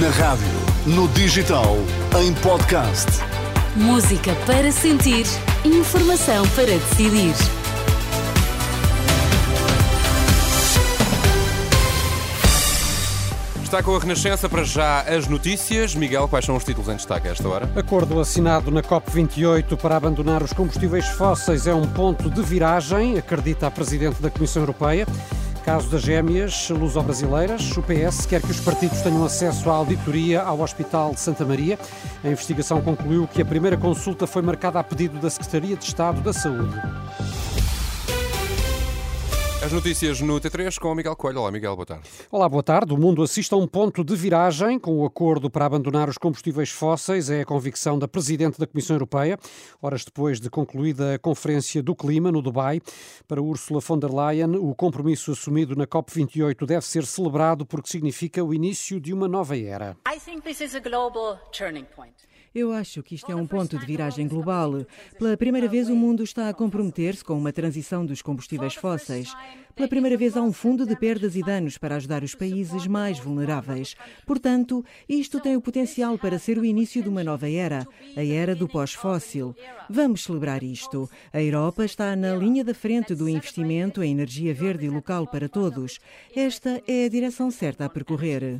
Na rádio, no digital, em podcast. Música para sentir, informação para decidir. Está com a Renascença para já as notícias. Miguel, quais são os títulos em destaque a esta hora? Acordo assinado na COP28 para abandonar os combustíveis fósseis é um ponto de viragem, acredita a Presidente da Comissão Europeia. Caso das gêmeas luso-brasileiras, o PS quer que os partidos tenham acesso à auditoria ao Hospital de Santa Maria. A investigação concluiu que a primeira consulta foi marcada a pedido da Secretaria de Estado da Saúde. As notícias no T3 com o Miguel Coelho. Olá, Miguel, boa tarde. Olá, boa tarde. O mundo assiste a um ponto de viragem com o acordo para abandonar os combustíveis fósseis. É a convicção da Presidente da Comissão Europeia, horas depois de concluída a Conferência do Clima no Dubai. Para Ursula von der Leyen, o compromisso assumido na COP28 deve ser celebrado porque significa o início de uma nova era. I think this is a global turning point. Eu acho que isto é um ponto de viragem global. Pela primeira vez, o mundo está a comprometer-se com uma transição dos combustíveis fósseis. Pela primeira vez, há um fundo de perdas e danos para ajudar os países mais vulneráveis. Portanto, isto tem o potencial para ser o início de uma nova era, a era do pós-fóssil. Vamos celebrar isto. A Europa está na linha da frente do investimento em energia verde e local para todos. Esta é a direção certa a percorrer.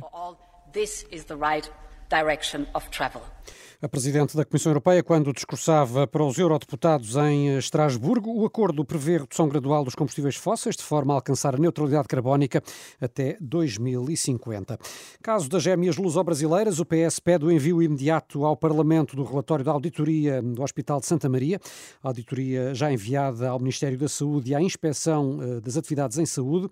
A Presidente da Comissão Europeia, quando discursava para os eurodeputados em Estrasburgo, o acordo prevê redução gradual dos combustíveis fósseis, de forma a alcançar a neutralidade carbónica até 2050. Caso das gêmeas luso-brasileiras, o PS pede o envio imediato ao Parlamento do relatório da auditoria do Hospital de Santa Maria, a auditoria já enviada ao Ministério da Saúde e à Inspeção eh, das Atividades em Saúde,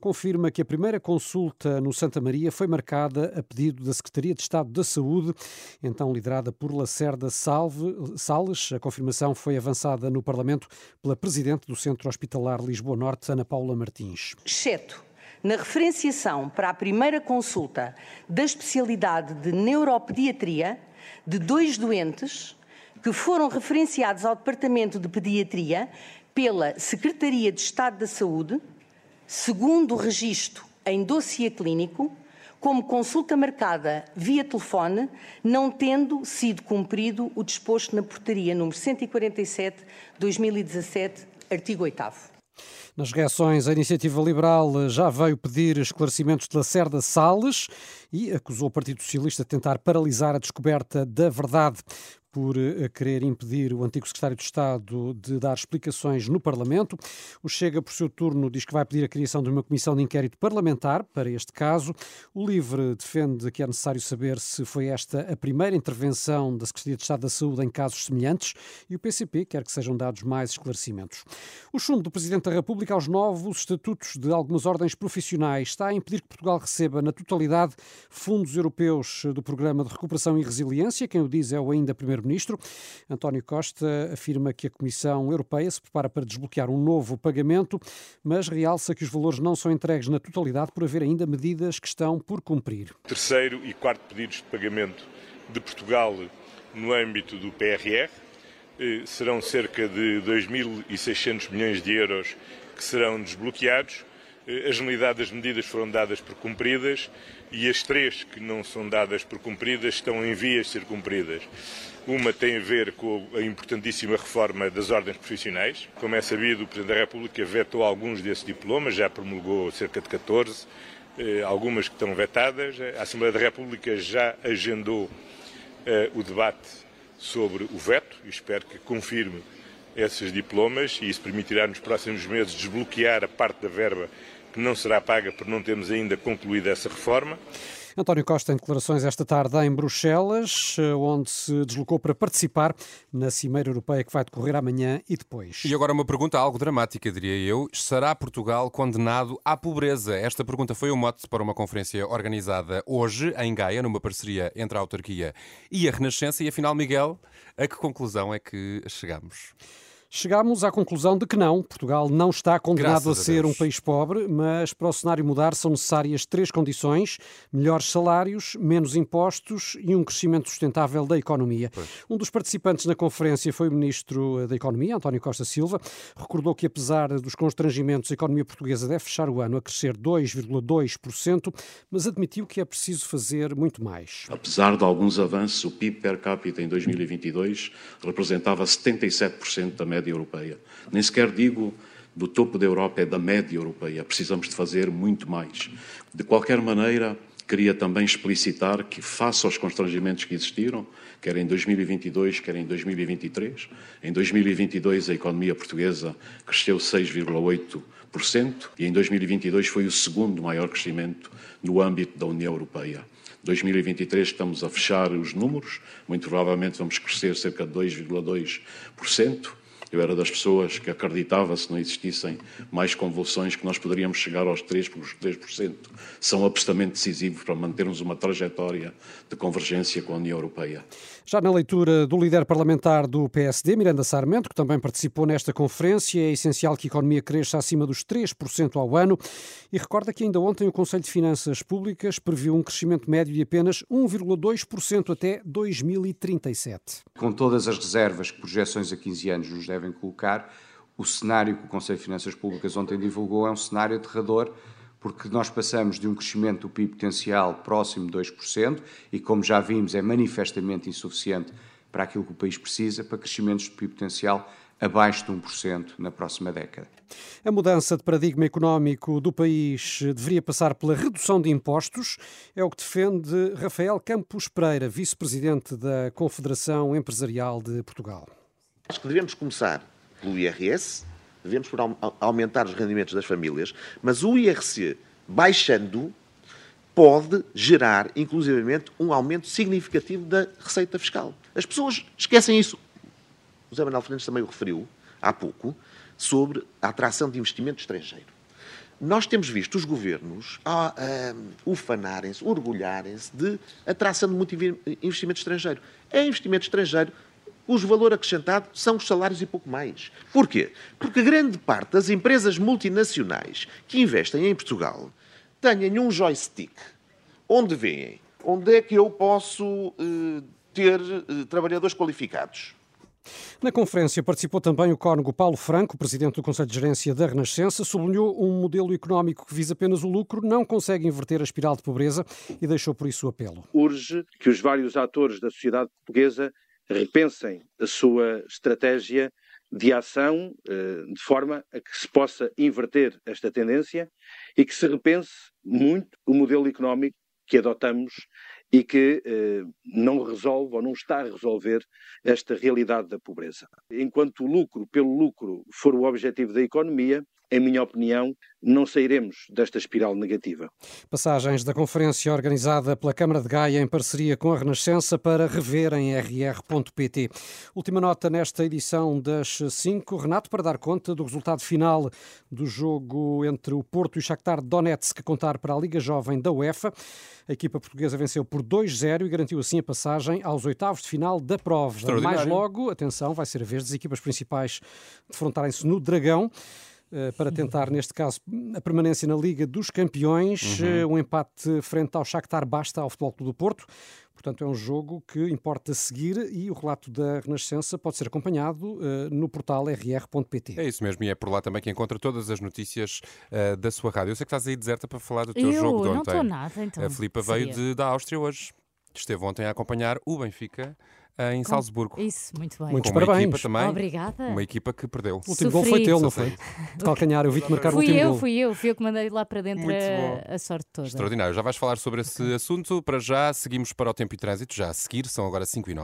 confirma que a primeira consulta no Santa Maria foi marcada a pedido da Secretaria de Estado da Saúde, então liderada por Lacerda Salve, Salles. A confirmação foi avançada no Parlamento pela Presidente do Centro Hospitalar Lisboa Norte, Ana Paula Martins. Exceto na referenciação para a primeira consulta da especialidade de neuropediatria de dois doentes que foram referenciados ao Departamento de Pediatria pela Secretaria de Estado da Saúde, segundo o registro em dossiê clínico, como consulta marcada via telefone, não tendo sido cumprido o disposto na portaria número 147/2017, artigo 8 nas reações, a Iniciativa Liberal já veio pedir esclarecimentos de Lacerda Salles e acusou o Partido Socialista de tentar paralisar a descoberta da verdade por eh, querer impedir o antigo secretário de Estado de dar explicações no Parlamento. O Chega, por seu turno, diz que vai pedir a criação de uma comissão de inquérito parlamentar para este caso. O Livre defende que é necessário saber se foi esta a primeira intervenção da Secretaria de Estado da Saúde em casos semelhantes e o PCP quer que sejam dados mais esclarecimentos. O chumbo do Presidente da República aos novos estatutos de algumas ordens profissionais está a impedir que Portugal receba na totalidade fundos europeus do Programa de Recuperação e Resiliência. Quem o diz é o ainda Primeiro Primeiro-Ministro. António Costa afirma que a Comissão Europeia se prepara para desbloquear um novo pagamento, mas realça que os valores não são entregues na totalidade por haver ainda medidas que estão por cumprir. Terceiro e quarto pedidos de pagamento de Portugal no âmbito do PRR eh, serão cerca de 2.600 milhões de euros que serão desbloqueados. Eh, a generalidade das medidas foram dadas por cumpridas e as três que não são dadas por cumpridas estão em vias de ser cumpridas. Uma tem a ver com a importantíssima reforma das ordens profissionais. Como é sabido, o Presidente da República vetou alguns desses diplomas, já promulgou cerca de 14, eh, algumas que estão vetadas. A Assembleia da República já agendou eh, o debate sobre o veto e espero que confirme esses diplomas e isso permitirá nos próximos meses desbloquear a parte da verba que não será paga por não termos ainda concluído essa reforma. António Costa em declarações esta tarde em Bruxelas, onde se deslocou para participar na Cimeira Europeia que vai decorrer amanhã e depois. E agora uma pergunta algo dramática, diria eu. Será Portugal condenado à pobreza? Esta pergunta foi o mote para uma conferência organizada hoje em Gaia, numa parceria entre a autarquia e a Renascença. E afinal, Miguel, a que conclusão é que chegamos? Chegámos à conclusão de que não, Portugal não está condenado Graças a a ser Deus. um país pobre, mas para o cenário mudar são necessárias três condições: melhores salários, menos impostos e um crescimento sustentável da economia. Um dos participantes na conferência foi o Ministro da Economia, António Costa Silva. Recordou que, apesar dos constrangimentos, a economia portuguesa deve fechar o ano a crescer 2,2%, mas admitiu que é preciso fazer muito mais. Apesar de alguns avanços, o PIB per capita em 2022 representava 77% da média europeia. Nem sequer digo do topo da Europa, é da média europeia. Precisamos de fazer muito mais. De qualquer maneira, queria também explicitar que, face aos constrangimentos que existiram, quer em 2022, quer em 2023, em 2022 a economia portuguesa cresceu 6,8% e em 2022 foi o segundo maior crescimento no âmbito da União Europeia. 2023 estamos a fechar os números, muito provavelmente vamos crescer cerca de 2,2%. Eu era das pessoas que acreditava, se não existissem mais convulsões, que nós poderíamos chegar aos 3%, porque os 3% são absolutamente decisivos para mantermos uma trajetória de convergência com a União Europeia. Já na leitura do líder parlamentar do PSD, Miranda Sarmento, que também participou nesta conferência, é essencial que a economia cresça acima dos 3% ao ano e recorda que ainda ontem o Conselho de Finanças Públicas previu um crescimento médio de apenas 1,2% até 2037. Com todas as reservas que projeções a 15 anos nos devem colocar, o cenário que o Conselho de Finanças Públicas ontem divulgou é um cenário aterrador, porque nós passamos de um crescimento do PIB potencial próximo de 2%, e como já vimos, é manifestamente insuficiente para aquilo que o país precisa, para crescimentos de PIB potencial abaixo de 1% na próxima década. A mudança de paradigma económico do país deveria passar pela redução de impostos, é o que defende Rafael Campos Pereira, vice-presidente da Confederação Empresarial de Portugal. Acho que devemos começar pelo IRS, devemos por aumentar os rendimentos das famílias, mas o IRC, baixando, pode gerar, inclusivamente, um aumento significativo da receita fiscal. As pessoas esquecem isso. O Zé Manuel Fernandes também o referiu há pouco, sobre a atração de investimento estrangeiro. Nós temos visto os governos a, ufanarem-se, orgulharem-se de atração de muito investimento estrangeiro. É investimento estrangeiro cujo valor acrescentado são os salários e pouco mais. Porquê? Porque grande parte das empresas multinacionais que investem em Portugal têm um joystick onde veem onde é que eu posso eh, ter eh, trabalhadores qualificados. Na conferência participou também o cónigo Paulo Franco, presidente do Conselho de Gerência da Renascença, sublinhou um modelo económico que visa apenas o lucro, não consegue inverter a espiral de pobreza e deixou por isso o apelo. Urge que os vários atores da sociedade portuguesa repensem a sua estratégia de ação de forma a que se possa inverter esta tendência e que se repense muito o modelo económico que adotamos e que eh, não resolve ou não está a resolver esta realidade da pobreza. Enquanto o lucro pelo lucro for o objetivo da economia, em minha opinião, não sairemos desta espiral negativa. Passagens da conferência organizada pela Câmara de Gaia em parceria com a Renascença para rever em rr.pt. Última nota nesta edição das 5. Renato, para dar conta do resultado final do jogo entre o Porto e o Shakhtar Donetsk, contar para a Liga Jovem da UEFA. A equipa portuguesa venceu por 2-0 e garantiu assim a passagem aos oitavos de final da prova. Mais logo, atenção, vai ser a vez das equipas principais defrontarem-se no Dragão para tentar, neste caso, a permanência na Liga dos Campeões. Uhum. Um empate frente ao Shakhtar basta ao Futebol Clube do Porto. Portanto, é um jogo que importa seguir e o relato da Renascença pode ser acompanhado uh, no portal rr.pt. É isso mesmo, e é por lá também que encontra todas as notícias uh, da sua rádio. Eu sei que estás aí deserta para falar do teu Eu jogo de não ontem. estou nada, então. A Filipa veio de, da Áustria hoje. Esteve ontem a acompanhar o Benfica em Com- Salzburgo. Isso, muito bem. Muitos Com uma parabéns. equipa também. Obrigada. Uma equipa que perdeu. O último gol foi teu, não foi? De calcanhar, eu vi-te marcar o Fui último eu, gol. fui eu, fui eu que mandei lá para dentro Muito a, a sorte toda. Extraordinário. Já vais falar sobre esse assunto. Para já, seguimos para o tempo e trânsito. Já a seguir, são agora 5 e 9.